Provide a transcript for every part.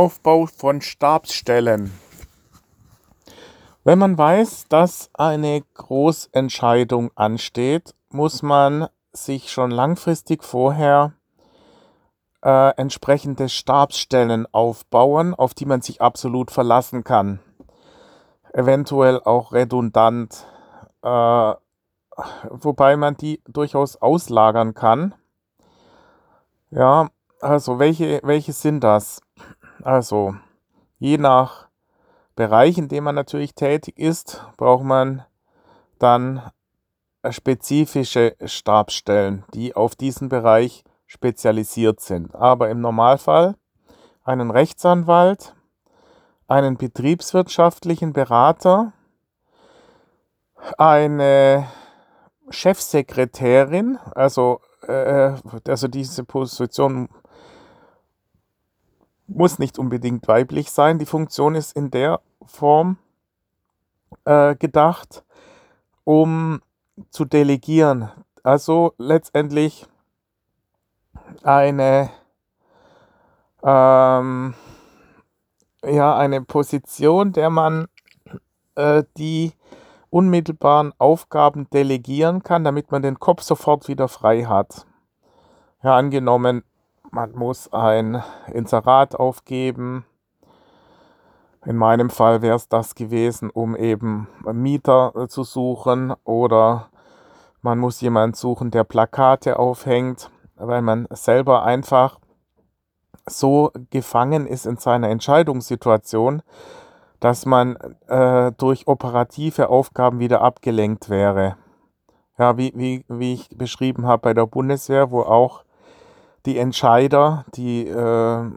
Aufbau von Stabsstellen. Wenn man weiß, dass eine Großentscheidung ansteht, muss man sich schon langfristig vorher äh, entsprechende Stabsstellen aufbauen, auf die man sich absolut verlassen kann. Eventuell auch redundant, äh, wobei man die durchaus auslagern kann. Ja, also welche, welche sind das? Also je nach Bereich, in dem man natürlich tätig ist, braucht man dann spezifische Stabsstellen, die auf diesen Bereich spezialisiert sind. Aber im Normalfall einen Rechtsanwalt, einen betriebswirtschaftlichen Berater, eine Chefsekretärin, also, äh, also diese Position muss nicht unbedingt weiblich sein. Die Funktion ist in der Form äh, gedacht, um zu delegieren. Also letztendlich eine, ähm, ja, eine Position, der man äh, die unmittelbaren Aufgaben delegieren kann, damit man den Kopf sofort wieder frei hat. Ja, angenommen, man muss ein Inserat aufgeben. In meinem Fall wäre es das gewesen, um eben Mieter äh, zu suchen oder man muss jemanden suchen, der Plakate aufhängt weil man selber einfach so gefangen ist in seiner Entscheidungssituation, dass man äh, durch operative Aufgaben wieder abgelenkt wäre. Ja, wie, wie, wie ich beschrieben habe bei der Bundeswehr, wo auch die Entscheider, die äh,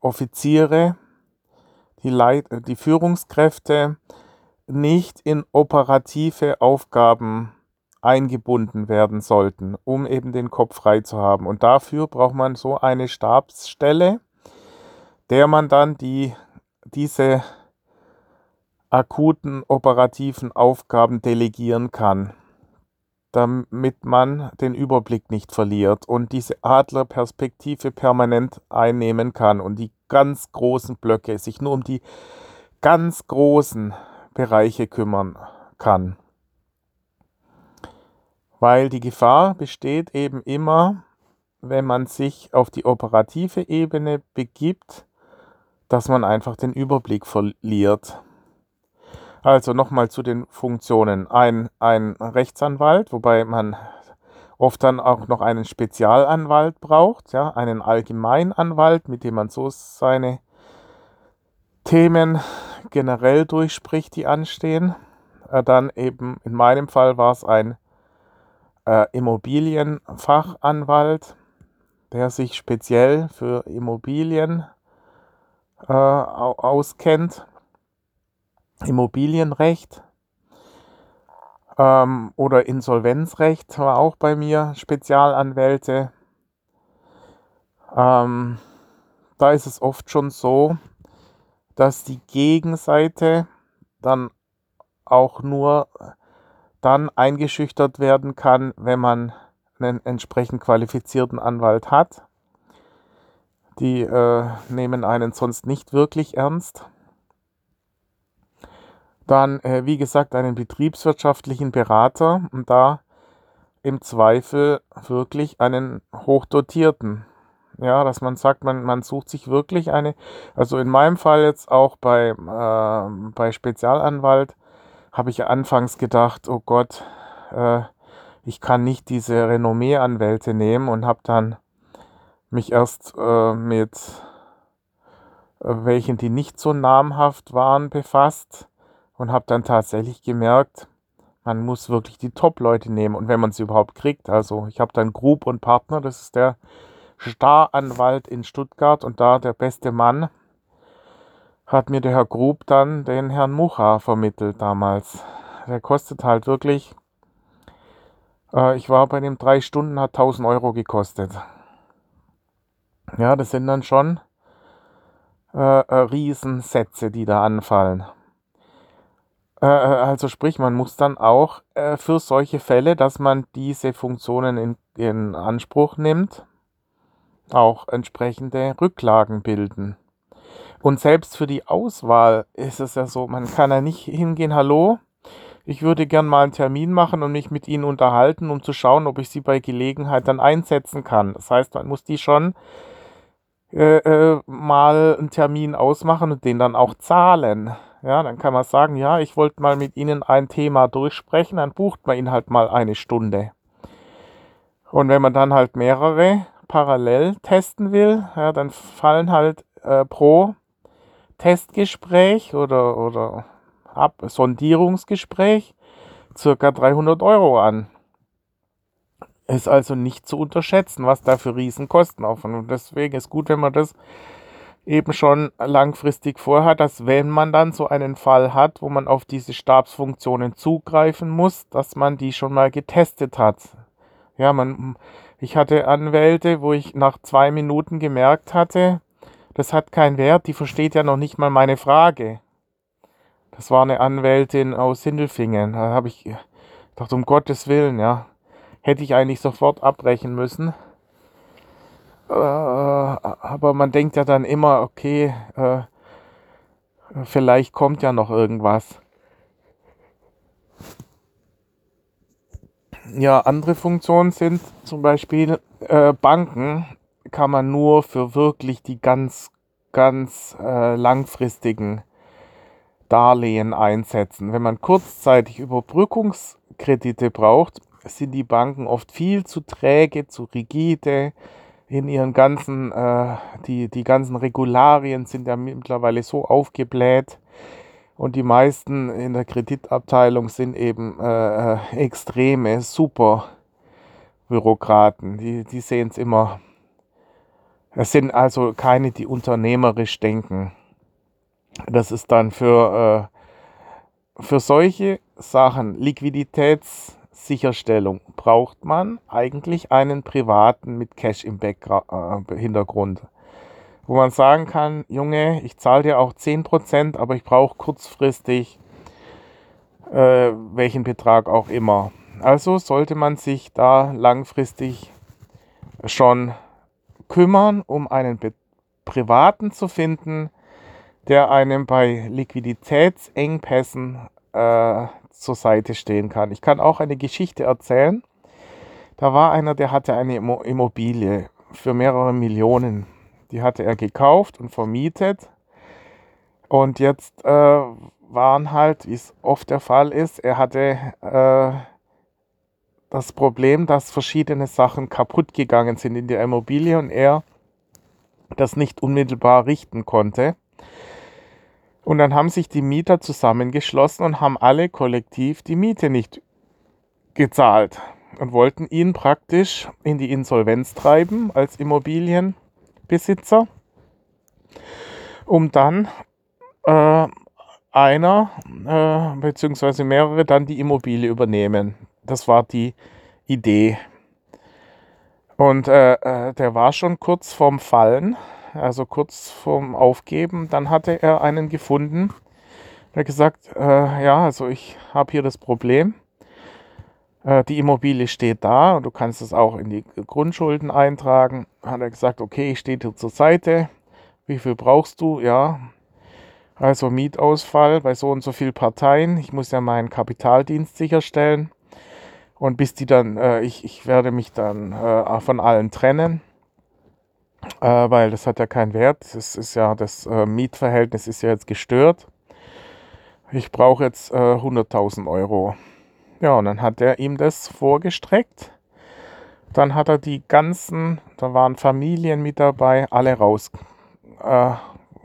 Offiziere, die, Leit die Führungskräfte nicht in operative Aufgaben eingebunden werden sollten, um eben den Kopf frei zu haben. Und dafür braucht man so eine Stabsstelle, der man dann die, diese akuten operativen Aufgaben delegieren kann, damit man den Überblick nicht verliert und diese Adlerperspektive permanent einnehmen kann und die ganz großen Blöcke sich nur um die ganz großen Bereiche kümmern kann. Weil die Gefahr besteht eben immer, wenn man sich auf die operative Ebene begibt, dass man einfach den Überblick verliert. Also nochmal zu den Funktionen. Ein, ein Rechtsanwalt, wobei man oft dann auch noch einen Spezialanwalt braucht, ja, einen Allgemeinanwalt, mit dem man so seine Themen generell durchspricht, die anstehen. Äh, dann eben in meinem Fall war es ein äh, Immobilienfachanwalt, der sich speziell für Immobilien äh, auskennt, Immobilienrecht ähm, oder Insolvenzrecht war auch bei mir Spezialanwälte. Ähm, da ist es oft schon so, dass die Gegenseite dann auch nur dann eingeschüchtert werden kann, wenn man einen entsprechend qualifizierten Anwalt hat. Die äh, nehmen einen sonst nicht wirklich ernst. Dann, äh, wie gesagt, einen betriebswirtschaftlichen Berater und da im Zweifel wirklich einen hochdotierten. Ja, dass man sagt, man, man sucht sich wirklich eine, also in meinem Fall jetzt auch bei, äh, bei Spezialanwalt, habe ich anfangs gedacht, oh Gott, äh, ich kann nicht diese Renommee-Anwälte nehmen und habe dann mich erst äh, mit äh, welchen, die nicht so namhaft waren, befasst und habe dann tatsächlich gemerkt, man muss wirklich die Top-Leute nehmen und wenn man sie überhaupt kriegt. Also ich habe dann Grub und Partner, das ist der Staranwalt in Stuttgart und da der beste Mann hat mir der Herr Grub dann den Herrn Mucha vermittelt damals. Der kostet halt wirklich, äh, ich war bei dem drei Stunden, hat 1000 Euro gekostet. Ja, das sind dann schon äh, äh, Riesensätze, die da anfallen. Äh, äh, also sprich, man muss dann auch äh, für solche Fälle, dass man diese Funktionen in, in Anspruch nimmt, auch entsprechende Rücklagen bilden. Und selbst für die Auswahl ist es ja so, man kann ja nicht hingehen, hallo, ich würde gern mal einen Termin machen und mich mit Ihnen unterhalten, um zu schauen, ob ich Sie bei Gelegenheit dann einsetzen kann. Das heißt, man muss die schon äh, äh, mal einen Termin ausmachen und den dann auch zahlen. Ja, dann kann man sagen, ja, ich wollte mal mit Ihnen ein Thema durchsprechen, dann bucht man ihn halt mal eine Stunde. Und wenn man dann halt mehrere parallel testen will, ja, dann fallen halt äh, pro Testgespräch oder, oder Ab Sondierungsgespräch circa 300 Euro an. Ist also nicht zu unterschätzen, was da für Riesenkosten aufwand. Und deswegen ist gut, wenn man das eben schon langfristig vorhat, dass wenn man dann so einen Fall hat, wo man auf diese Stabsfunktionen zugreifen muss, dass man die schon mal getestet hat. Ja, man, ich hatte Anwälte, wo ich nach zwei Minuten gemerkt hatte, das hat keinen Wert, die versteht ja noch nicht mal meine Frage. Das war eine Anwältin aus Sindelfingen. Da habe ich gedacht, um Gottes Willen, ja, hätte ich eigentlich sofort abbrechen müssen. Äh, aber man denkt ja dann immer, okay, äh, vielleicht kommt ja noch irgendwas. Ja, andere Funktionen sind zum Beispiel äh, Banken kann man nur für wirklich die ganz, ganz äh, langfristigen Darlehen einsetzen. Wenn man kurzzeitig Überbrückungskredite braucht, sind die Banken oft viel zu träge, zu rigide. In ihren ganzen, äh, die, die ganzen Regularien sind ja mittlerweile so aufgebläht. Und die meisten in der Kreditabteilung sind eben äh, extreme, super Bürokraten. Die, die sehen es immer. Es sind also keine, die unternehmerisch denken. Das ist dann für, äh, für solche Sachen, Liquiditätssicherstellung, braucht man eigentlich einen privaten mit Cash im äh, Hintergrund. Wo man sagen kann, Junge, ich zahle dir auch 10%, aber ich brauche kurzfristig äh, welchen Betrag auch immer. Also sollte man sich da langfristig schon kümmern, um einen Be privaten zu finden, der einem bei Liquiditätsengpässen äh, zur Seite stehen kann. Ich kann auch eine Geschichte erzählen. Da war einer, der hatte eine Immobilie für mehrere Millionen. Die hatte er gekauft und vermietet. Und jetzt äh, waren halt, wie es oft der Fall ist, er hatte äh, das Problem, dass verschiedene Sachen kaputt gegangen sind in der Immobilie und er das nicht unmittelbar richten konnte. Und dann haben sich die Mieter zusammengeschlossen und haben alle kollektiv die Miete nicht gezahlt und wollten ihn praktisch in die Insolvenz treiben als Immobilienbesitzer, um dann äh, einer äh, bzw. mehrere dann die Immobilie übernehmen. Das war die Idee. Und äh, äh der war schon kurz vorm Fallen also kurz vorm Aufgeben, dann hatte er einen gefunden, der gesagt, äh, ja, also ich habe hier das Problem. Äh, die Immobilie steht da und du kannst es auch in die Grundschulden eintragen. Hat er gesagt, okay, ich stehe dir zur Seite. Wie viel brauchst du? Ja, also Mietausfall bei so und so vielen Parteien. Ich muss ja meinen Kapitaldienst sicherstellen. Und bis die dann, äh, ich, ich werde mich dann äh, von allen trennen äh, weil das hat ja keinen Wert. Das ist ja, das äh, Mietverhältnis ist ja jetzt gestört. Ich brauche jetzt äh, 100.000 Euro. Ja, und dann hat er ihm das vorgestreckt. Dann hat er die ganzen, da waren Familien mit dabei, alle raus, äh,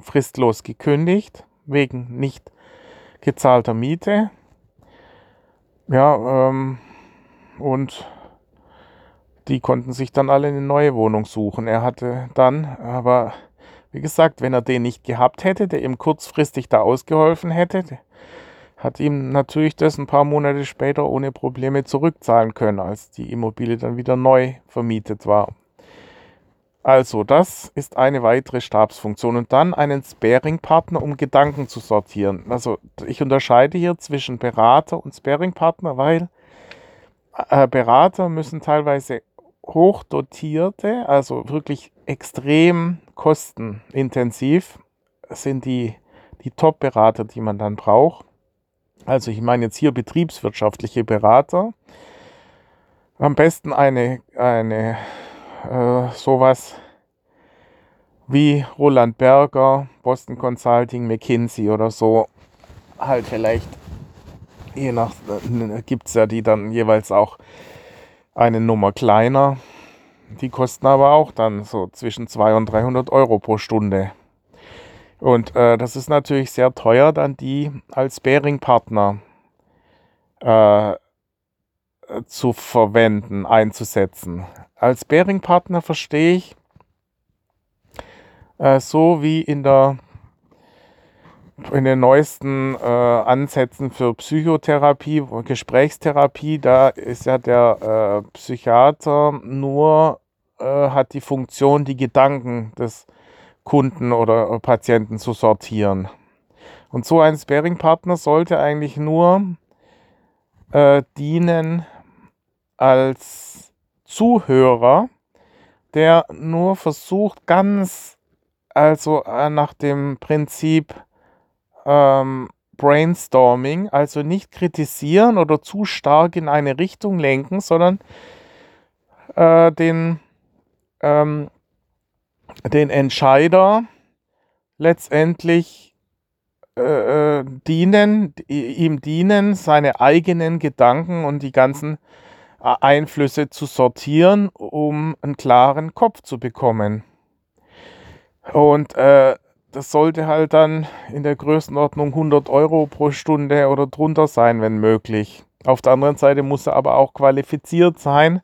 fristlos gekündigt, wegen nicht gezahlter Miete. Ja, ähm, und die konnten sich dann alle eine neue Wohnung suchen. Er hatte dann, aber wie gesagt, wenn er den nicht gehabt hätte, der ihm kurzfristig da ausgeholfen hätte, hat ihm natürlich das ein paar Monate später ohne Probleme zurückzahlen können, als die Immobilie dann wieder neu vermietet war. Also, das ist eine weitere Stabsfunktion. Und dann einen Sparing-Partner, um Gedanken zu sortieren. Also, ich unterscheide hier zwischen Berater und Sparing-Partner, weil äh, Berater müssen teilweise hochdotierte, also wirklich extrem kostenintensiv sind die, die Top-Berater, die man dann braucht. Also ich meine jetzt hier betriebswirtschaftliche Berater. Am besten eine, eine äh, sowas wie Roland Berger, Boston Consulting, McKinsey oder so. Halt vielleicht, je nach, äh, gibt es ja die dann jeweils auch eine Nummer kleiner. Die kosten aber auch dann so zwischen 200 und 300 Euro pro Stunde. Und äh, das ist natürlich sehr teuer, dann die als Bearing-Partner äh, zu verwenden, einzusetzen. Als Bearing-Partner verstehe ich äh, so wie in der in den neuesten äh, Ansätzen für Psychotherapie, Gesprächstherapie, da ist ja der äh, Psychiater nur, äh, hat die Funktion, die Gedanken des Kunden oder Patienten zu sortieren. Und so ein Sparing-Partner sollte eigentlich nur äh, dienen als Zuhörer, der nur versucht, ganz, also äh, nach dem Prinzip ähm, Brainstorming, also nicht kritisieren oder zu stark in eine Richtung lenken, sondern äh, den ähm, den Entscheider letztendlich äh, äh dienen, ihm dienen, seine eigenen Gedanken und die ganzen äh, Einflüsse zu sortieren, um einen klaren Kopf zu bekommen. Und äh, das sollte halt dann in der Größenordnung 100 Euro pro Stunde oder drunter sein, wenn möglich. Auf der anderen Seite muss er aber auch qualifiziert sein,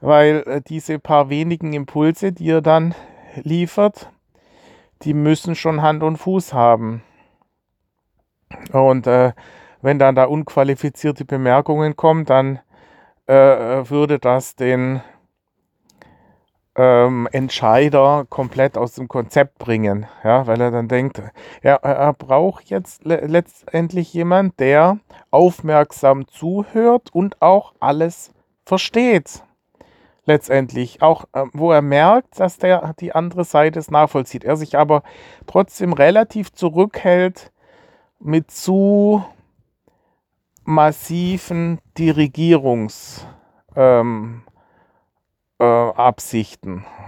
weil äh, diese paar wenigen Impulse, die er dann liefert, die müssen schon Hand und Fuß haben. Und äh, wenn dann da unqualifizierte Bemerkungen kommen, dann äh, würde das den ähm, Entscheider komplett aus dem Konzept bringen, ja, weil er dann denkt, ja, er braucht jetzt le letztendlich jemand, der aufmerksam zuhört und auch alles versteht letztendlich. Auch äh, wo er merkt, dass der die andere Seite es nachvollzieht. Er sich aber trotzdem relativ zurückhält mit zu massiven Dirigierungsabsichten. Ähm, äh,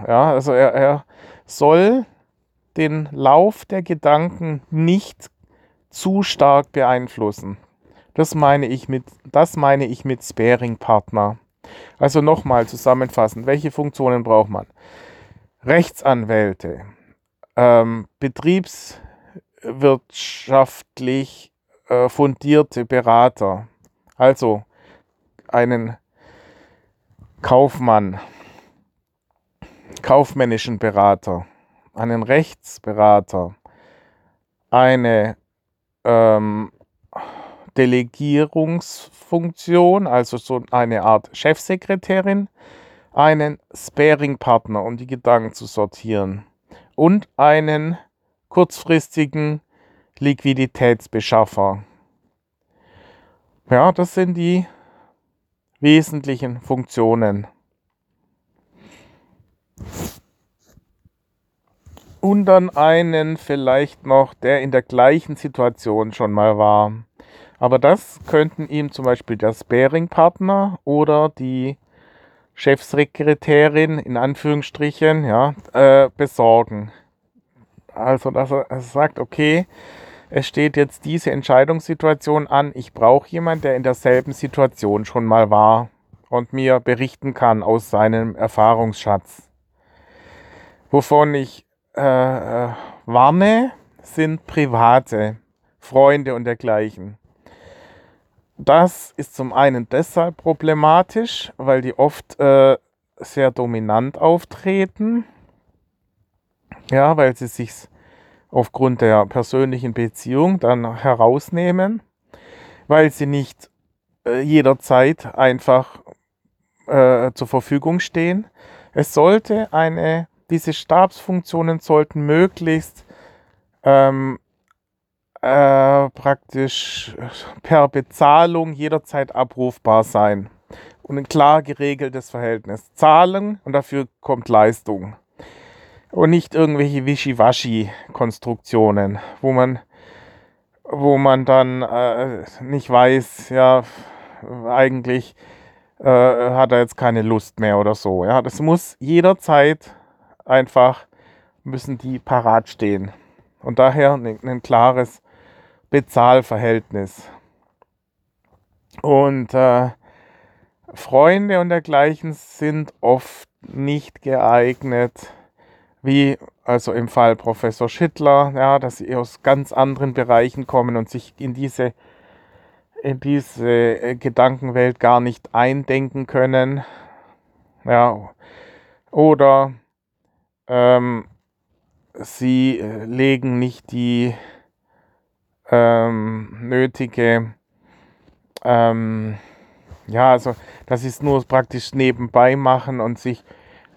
ja, also er, er soll den Lauf der Gedanken nicht zu stark beeinflussen. Das meine ich mit, das meine ich mit Sparing-Partner. Also nochmal zusammenfassend, welche Funktionen braucht man? Rechtsanwälte, ähm, betriebswirtschaftlich äh, fundierte Berater, also einen Kaufmann, kaufmännischen Berater, einen Rechtsberater, eine ähm, Delegierungsfunktion, also so eine Art Chefsekretärin, einen Sparing-Partner, um die Gedanken zu sortieren und einen kurzfristigen Liquiditätsbeschaffer. Ja, das sind die wesentlichen Funktionen. Und dann einen vielleicht noch, der in der gleichen Situation schon mal war. Aber das könnten ihm zum Beispiel der Sparing-Partner oder die Chefsekretärin in Anführungsstrichen ja, äh, besorgen. Also, dass er sagt, okay, es steht jetzt diese Entscheidungssituation an, ich brauche jemanden, der in derselben Situation schon mal war und mir berichten kann aus seinem Erfahrungsschatz. Wovon ich äh, äh warne, sind private Freunde und dergleichen. Das ist zum einen deshalb problematisch, weil die oft äh, sehr dominant auftreten. Ja, weil sie sich aufgrund der persönlichen Beziehung dann herausnehmen, weil sie nicht äh, jederzeit einfach äh, zur Verfügung stehen. Es sollte eine, diese Stabsfunktionen sollten möglichst ähm, äh, praktisch per Bezahlung jederzeit abrufbar sein. Und ein klar geregeltes Verhältnis. Zahlen und dafür kommt Leistung. und nicht irgendwelche Wischiwaschi-Konstruktionen, wo man, wo man dann äh, nicht weiß, ja, eigentlich äh, hat er jetzt keine Lust mehr oder so. Ja, das muss jederzeit einfach müssen die parat stehen. Und daher ein, klares Bezahlverhältnis. Und äh, Freunde und dergleichen sind oft nicht geeignet, wie also im Fall Professor Schittler, ja, dass sie aus ganz anderen Bereichen kommen und sich in diese, in diese äh, Gedankenwelt gar nicht eindenken können. Ja, oder ähm, sie äh, legen nicht die ähm, nötige, ähm, ja, also das ist nur praktisch nebenbei machen und sich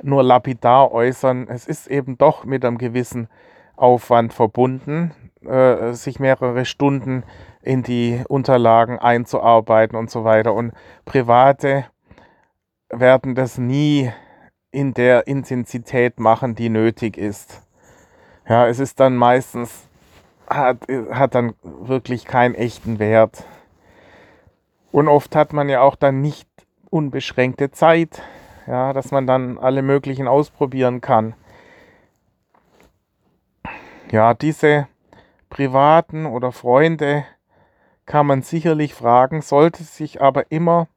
nur lapidar äußern. Es ist eben doch mit einem gewissen Aufwand verbunden, äh, sich mehrere Stunden in die Unterlagen einzuarbeiten und so weiter. Und Private werden das nie in der Intensität machen, die nötig ist. Ja, es ist dann meistens, hat, hat dann wirklich keinen echten Wert. Und oft hat man ja auch dann nicht unbeschränkte Zeit, ja, dass man dann alle möglichen ausprobieren kann. Ja, diese privaten oder Freunde kann man sicherlich fragen, sollte sich aber immer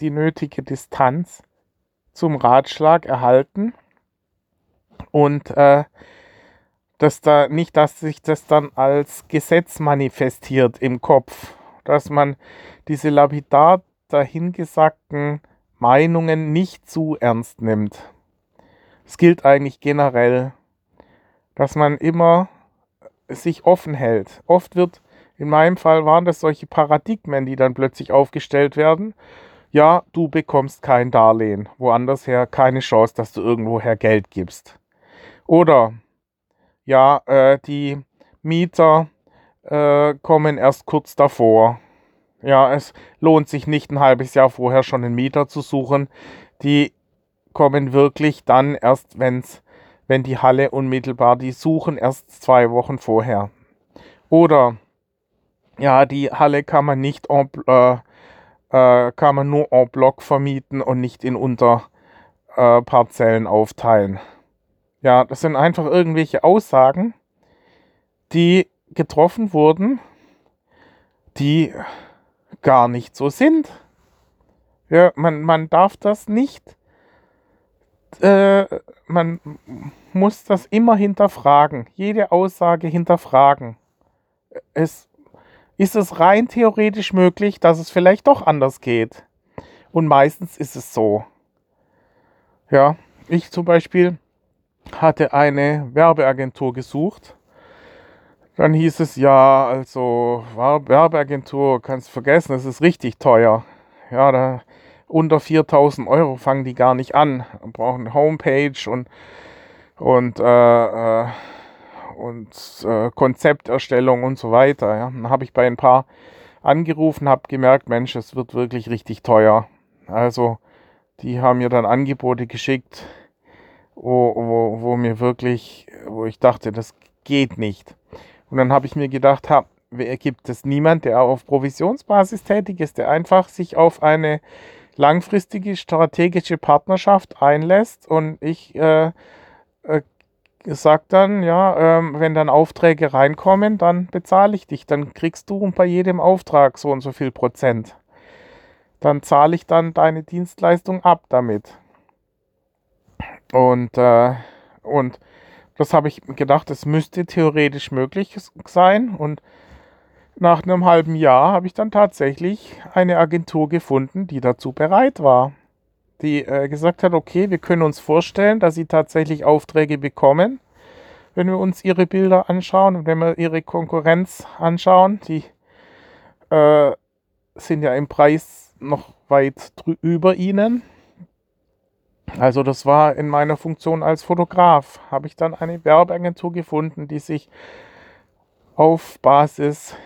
die nötige Distanz zum Ratschlag erhalten und äh, dass da nicht, dass sich das dann als Gesetz manifestiert im Kopf, dass man diese lapidar dahingesagten Meinungen nicht zu ernst nimmt. Es gilt eigentlich generell, dass man immer sich offen hält. Oft wird, in meinem Fall waren das solche Paradigmen, die dann plötzlich aufgestellt werden. Ja, du bekommst kein Darlehen, woanders her keine Chance, dass du irgendwoher Geld gibst. Oder ja, äh, die Mieter äh, kommen erst kurz davor. Ja, es lohnt sich nicht ein halbes Jahr vorher schon einen Mieter zu suchen. Die kommen wirklich dann erst, wenn's, wenn die Halle unmittelbar, die suchen erst zwei Wochen vorher. Oder ja, die Halle kann man nicht en, äh, äh, kann man nur en bloc vermieten und nicht in Unterparzellen äh, aufteilen. Ja, das sind einfach irgendwelche Aussagen, die getroffen wurden, die gar nicht so sind. Ja, man, man darf das nicht, äh, man muss das immer hinterfragen, jede Aussage hinterfragen. Es, ist es rein theoretisch möglich, dass es vielleicht doch anders geht? Und meistens ist es so. Ja, ich zum Beispiel hatte eine Werbeagentur gesucht. Dann hieß es, ja, also Werbeagentur kannst vergessen, das ist richtig teuer. Ja, da unter 4000 Euro fangen die gar nicht an. Brauchen Homepage und, und, äh, äh, und äh, Konzepterstellung und so weiter. Ja. Dann habe ich bei ein paar angerufen, habe gemerkt, Mensch, es wird wirklich richtig teuer. Also die haben mir dann Angebote geschickt, wo, wo, wo mir wirklich, wo ich dachte, das geht nicht. Und dann habe ich mir gedacht, ha, gibt es niemand, der auf Provisionsbasis tätig ist, der einfach sich auf eine langfristige strategische Partnerschaft einlässt und ich äh, sage dann, ja, ähm, wenn dann Aufträge reinkommen, dann bezahle ich dich. Dann kriegst du bei jedem Auftrag so und so viel Prozent. Dann zahle ich dann deine Dienstleistung ab damit. Und, äh, und das habe ich gedacht, es müsste theoretisch möglich sein. Und nach einem halben Jahr habe ich dann tatsächlich eine Agentur gefunden, die dazu bereit war. Die äh, gesagt hat, okay, wir können uns vorstellen, dass sie tatsächlich Aufträge bekommen, wenn wir uns ihre Bilder anschauen und wenn wir ihre Konkurrenz anschauen. Die äh, sind ja im Preis noch weit über ihnen. Also das war in meiner Funktion als Fotograf. Habe ich dann eine Werbeagentur gefunden, die sich auf Basis,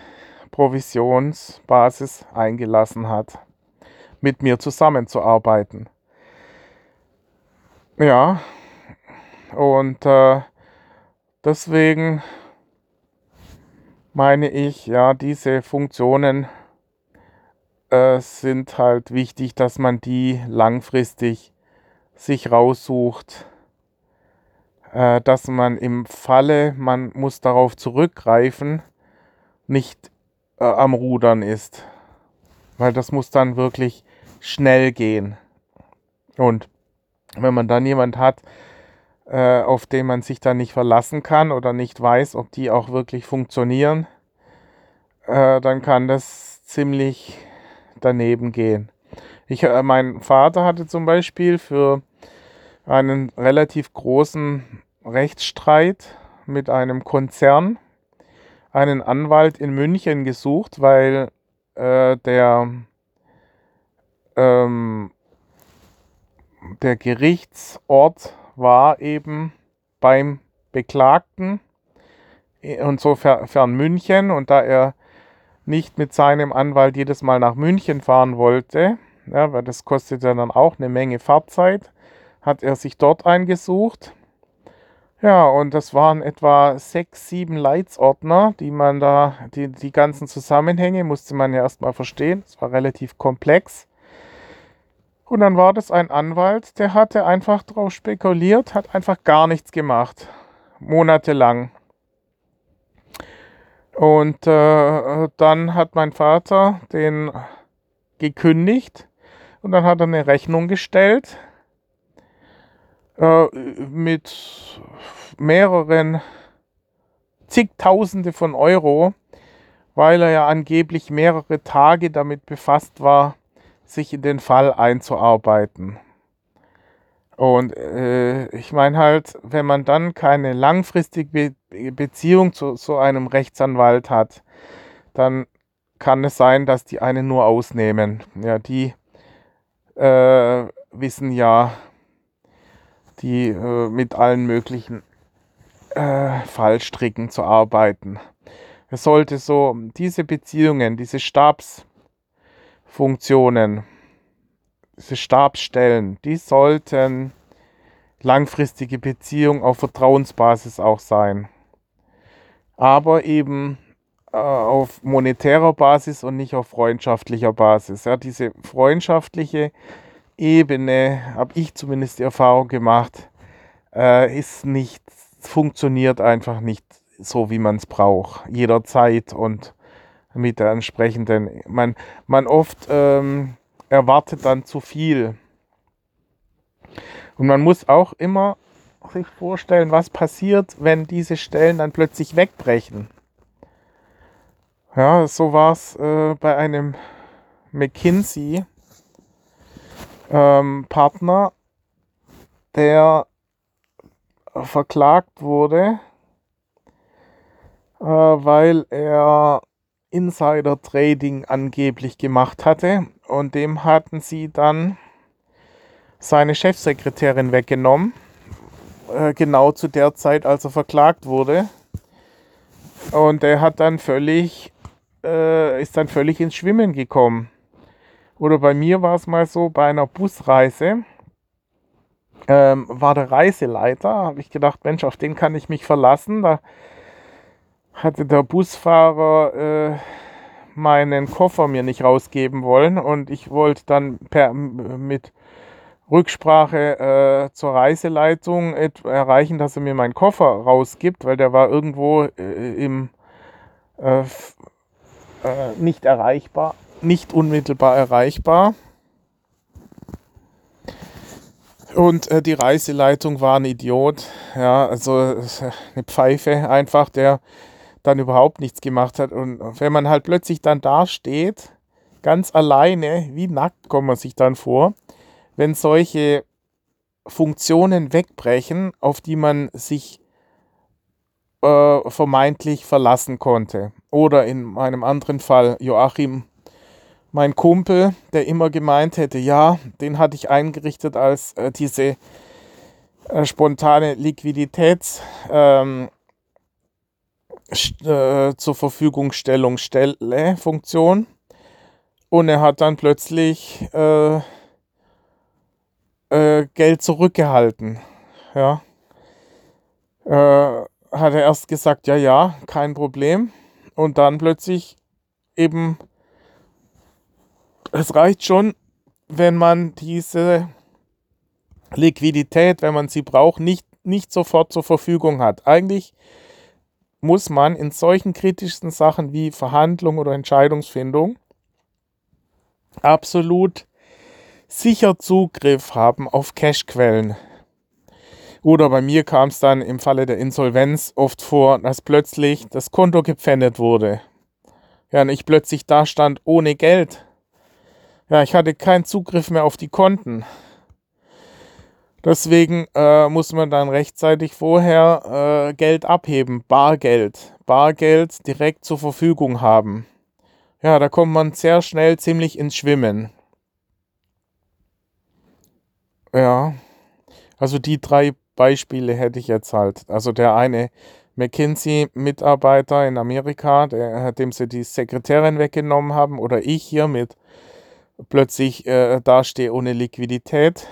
Provisionsbasis eingelassen hat, mit mir zusammenzuarbeiten. Ja, Und äh, deswegen meine ich, ja, diese Funktionen äh, sind halt wichtig, dass man die langfristig sich raussucht, äh, dass man im Falle, man muss darauf zurückgreifen, nicht äh, am Rudern ist. Weil das muss dann wirklich schnell gehen. Und wenn man dann jemand hat, äh, auf den man sich dann nicht verlassen kann oder nicht weiß, ob die auch wirklich funktionieren, äh, dann kann das ziemlich daneben gehen. Ich, äh, mein Vater hatte zum Beispiel für einen relativ großen Rechtsstreit mit einem Konzern einen Anwalt in München gesucht, weil äh, der, ähm, der Gerichtsort war eben beim Beklagten, insofern München, und da er nicht mit seinem Anwalt jedes Mal nach München fahren wollte, ja, weil das kostet ja dann auch eine Menge Fahrzeit, hat er sich dort eingesucht. Ja, und das waren etwa sechs, sieben Leitsordner, die man da, die, die ganzen Zusammenhänge musste man ja erstmal verstehen. Es war relativ komplex. Und dann war das ein Anwalt, der hatte einfach drauf spekuliert, hat einfach gar nichts gemacht. Monatelang. Und äh, dann hat mein Vater den gekündigt und dann hat er eine Rechnung gestellt äh, mit mehreren zigtausende von Euro, weil er ja angeblich mehrere Tage damit befasst war, sich in den Fall einzuarbeiten. Und äh, ich meine halt, wenn man dann keine langfristige Be Beziehung zu so einem Rechtsanwalt hat, dann kann es sein, dass die einen nur ausnehmen. Ja, die äh, wissen ja, die äh, mit allen möglichen äh, Fallstricken zu arbeiten. Es sollte so diese Beziehungen, diese Stabsfunktionen, diese Stabsstellen, die sollten langfristige Beziehungen auf Vertrauensbasis auch sein. Aber eben äh, auf monetärer Basis und nicht auf freundschaftlicher Basis. Ja, diese freundschaftliche Ebene, habe ich zumindest die Erfahrung gemacht, äh, ist nicht, funktioniert einfach nicht so, wie man es braucht, jederzeit und mit der entsprechenden, man, man oft ähm, erwartet dann zu viel. Und man muss auch immer sich vorstellen, was passiert, wenn diese Stellen dann plötzlich wegbrechen. Ja, so war es äh, bei einem McKinsey ähm, der verklagt wurde, äh, weil er Insider-Trading angeblich gemacht hatte und dem hatten sie dann seine Chefsekretärin weggenommen, äh, genau zu der Zeit, als er verklagt wurde. Und er hat dann völlig, äh, ist dann völlig ins Schwimmen gekommen. Oder bei mir war es mal so, bei einer Busreise ähm, war der Reiseleiter, habe ich gedacht, Mensch, auf den kann ich mich verlassen. Da hatte der Busfahrer äh, meinen Koffer mir nicht rausgeben wollen und ich wollte dann per, mit Rücksprache äh, zur Reiseleitung erreichen, dass er mir meinen Koffer rausgibt, weil der war irgendwo äh, im äh, äh, nicht erreichbar nicht unmittelbar erreichbar. Und äh, die Reiseleitung war ein Idiot. Ja, also eine Pfeife einfach, der dann überhaupt nichts gemacht hat. Und wenn man halt plötzlich dann da steht, ganz alleine, wie nackt kommt man sich dann vor, wenn solche Funktionen wegbrechen, auf die man sich äh, vermeintlich verlassen konnte. Oder in meinem anderen Fall Joachim mein Kumpel, der immer gemeint hätte, ja, den hatte ich eingerichtet als äh, diese äh, spontane Liquiditäts ähm, äh, zur Verfügungstellung Stelle Funktion und er hat dann plötzlich äh, äh, Geld zurückgehalten. Ja. äh, hat er erst gesagt, ja, ja, kein Problem. Und dann plötzlich eben, es reicht schon, wenn man diese Liquidität, wenn man sie braucht, nicht, nicht sofort zur Verfügung hat. Eigentlich muss man in solchen kritischsten Sachen wie Verhandlung oder Entscheidungsfindung absolut sicher Zugriff haben auf Cashquellen. Oder bei mir kam es dann im Falle der Insolvenz oft vor, dass plötzlich das Konto gepfändet wurde. Ja, und ich plötzlich da stand ohne Geld. Ja, ich hatte keinen Zugriff mehr auf die Konten. Deswegen äh, muss man dann rechtzeitig vorher äh, Geld abheben, Bargeld. Bargeld direkt zur Verfügung haben. Ja, da kommt man sehr schnell ziemlich ins Schwimmen. Ja, also die drei Beispiele hätte ich jetzt halt. Also der eine McKinsey-Mitarbeiter in Amerika, der, dem sie die Sekretärin weggenommen haben, oder ich hier mit plötzlich äh, dastehe ohne Liquidität.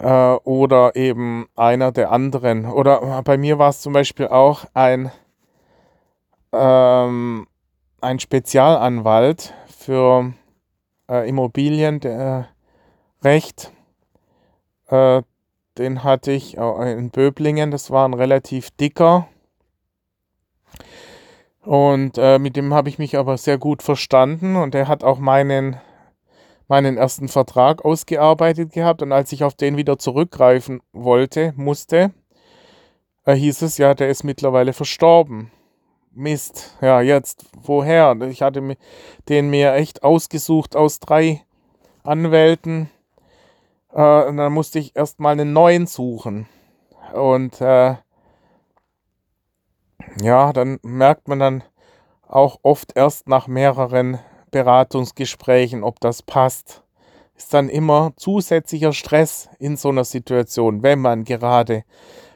Äh, oder eben einer der anderen. Oder bei mir war es zum Beispiel auch ein, ähm, ein Spezialanwalt für äh, Immobilienrecht. Äh, den hatte ich in Böblingen, das war ein relativ dicker. Und äh, mit dem habe ich mich aber sehr gut verstanden und er hat auch meinen, meinen ersten Vertrag ausgearbeitet gehabt. Und als ich auf den wieder zurückgreifen wollte, musste, äh, hieß es ja, der ist mittlerweile verstorben. Mist, ja, jetzt, woher? Ich hatte den mir echt ausgesucht aus drei Anwälten äh, und dann musste ich erstmal einen neuen suchen. Und äh, ja, dann merkt man dann auch oft erst nach mehreren Beratungsgesprächen, ob das passt. Ist dann immer zusätzlicher Stress in so einer Situation, wenn man gerade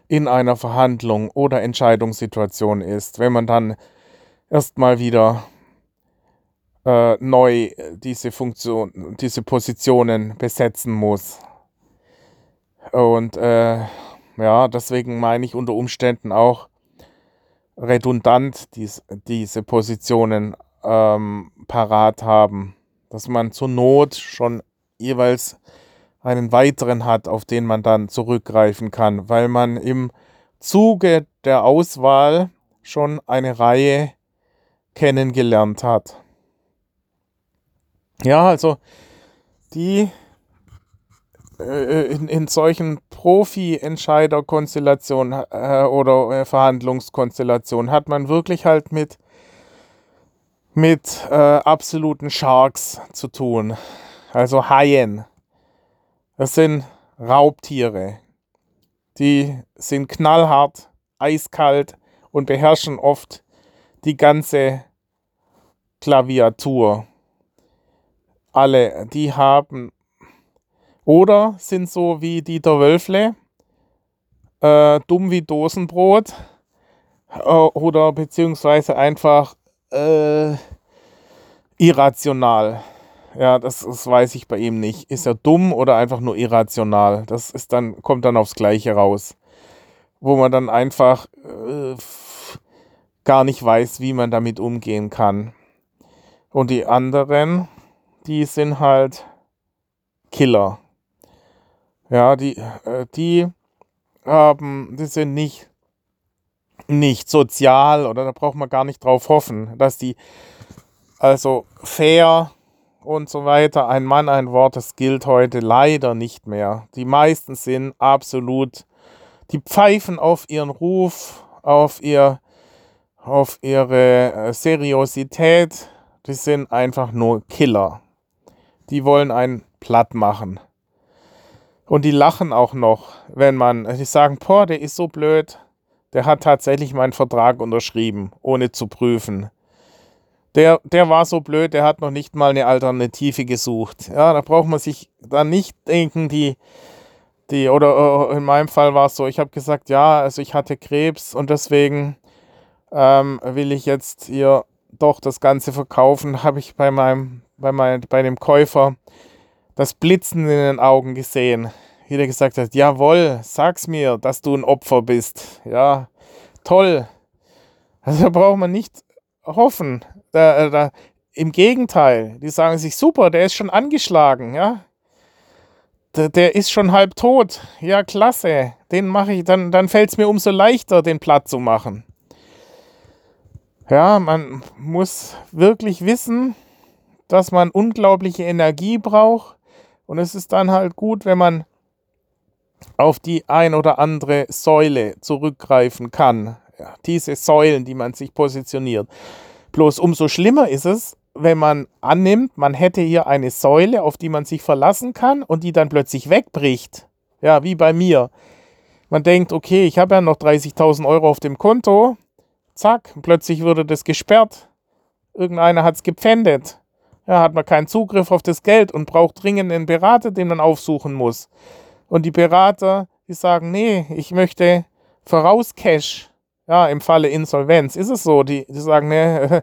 in einer Verhandlung oder Entscheidungssituation ist, wenn man dann erstmal wieder äh, neu diese Funktion, diese Positionen besetzen muss. Und äh, ja, deswegen meine ich unter Umständen auch redundant dies, diese Positionen ähm, parat haben, dass man zur Not schon jeweils einen weiteren hat, auf den man dann zurückgreifen kann, weil man im Zuge der Auswahl schon eine Reihe kennengelernt hat. Ja, also die äh, in, in solchen Profi-Entscheider-Konstellationen äh, oder äh, Verhandlungskonstellationen hat man wirklich halt mit, mit äh, absoluten Sharks zu tun. Also Haien. Das sind Raubtiere. Die sind knallhart, eiskalt und beherrschen oft die ganze Klaviatur. Alle, die haben oder sind so wie Dieter Wölfle, äh, dumm wie Dosenbrot. Äh, oder beziehungsweise einfach äh, irrational. Ja, das, das, weiß ich bei ihm nicht. Ist er dumm oder einfach nur irrational? Das ist dann, kommt dann aufs Gleiche raus. Wo man dann einfach äh, gar nicht weiß, wie man damit umgehen kann. Und die anderen, die sind halt Killer. Ja, die, äh, die haben, die sind nicht, nicht sozial oder da braucht man gar nicht drauf hoffen, dass die also fair und so weiter, ein Mann, ein Wort, das gilt heute leider nicht mehr. Die meisten sind absolut, die pfeifen auf ihren Ruf, auf ihr, auf ihre äh, Seriosität, die sind einfach nur Killer. Die wollen einen platt machen. Und die lachen auch noch, wenn man, die sagen, boah, der ist so blöd. Der hat tatsächlich meinen Vertrag unterschrieben, ohne zu prüfen. Der, der war so blöd, der hat noch nicht mal eine Alternative gesucht. Ja, da braucht man sich dann nicht denken, die, die, oder in meinem Fall war es so, ich habe gesagt, ja, also ich hatte Krebs und deswegen ähm, will ich jetzt hier doch das Ganze verkaufen, habe ich bei meinem, bei meinem, bei dem Käufer das Blitzen in den Augen gesehen. Jeder gesagt hat, jawohl, sag's mir, dass du ein Opfer bist. Ja, toll. Also da braucht man nicht hoffen. Da, da, Im Gegenteil, die sagen sich, super, der ist schon angeschlagen, ja. Der, der ist schon halb tot. Ja, klasse. Den mache ich, dann, dann fällt es mir umso leichter, den platt zu machen. Ja, man muss wirklich wissen, dass man unglaubliche Energie braucht. Und es ist dann halt gut, wenn man auf die ein oder andere Säule zurückgreifen kann. Ja, diese Säulen, die man sich positioniert. Bloß umso schlimmer ist es, wenn man annimmt, man hätte hier eine Säule, auf die man sich verlassen kann und die dann plötzlich wegbricht. Ja, wie bei mir. Man denkt, okay, ich habe ja noch 30.000 Euro auf dem Konto. Zack, plötzlich wurde das gesperrt. Irgendeiner hat es gepfändet. Ja, hat man keinen Zugriff auf das Geld und braucht dringend einen Berater, den man aufsuchen muss. Und die Berater, die sagen, nee, ich möchte Vorauscash. Ja, im Falle Insolvenz ist es so. Die, die sagen, nee,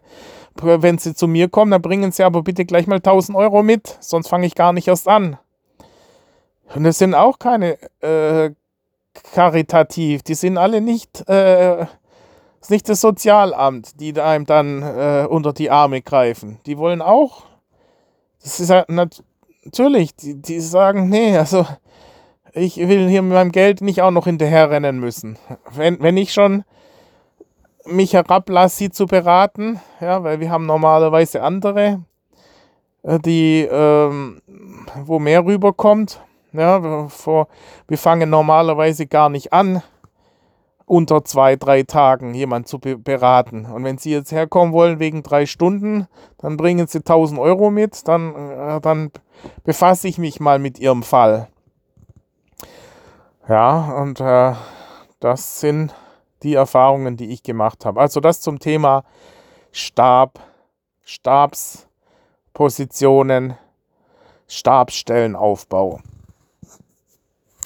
wenn sie zu mir kommen, dann bringen sie aber bitte gleich mal 1000 Euro mit, sonst fange ich gar nicht erst an. Und das sind auch keine äh, karitativ, die sind alle nicht, äh, ist nicht das Sozialamt, die einem dann äh, unter die Arme greifen. Die wollen auch, das ist ja natürlich, die, die sagen, nee, also ich will hier mit meinem Geld nicht auch noch hinterherrennen müssen. Wenn, wenn ich schon mich herablasse, sie zu beraten, ja, weil wir haben normalerweise andere, äh, die, ähm, wo mehr rüberkommt. Ja, vor, wir fangen normalerweise gar nicht an, unter zwei, drei Tagen jemand zu be beraten. Und wenn Sie jetzt herkommen wollen wegen drei Stunden, dann bringen Sie 1000 Euro mit, dann, äh, dann befasse ich mich mal mit Ihrem Fall. Ja, und äh, das sind die Erfahrungen, die ich gemacht habe. Also das zum Thema Stab, Stabspositionen, Stabstellenaufbau.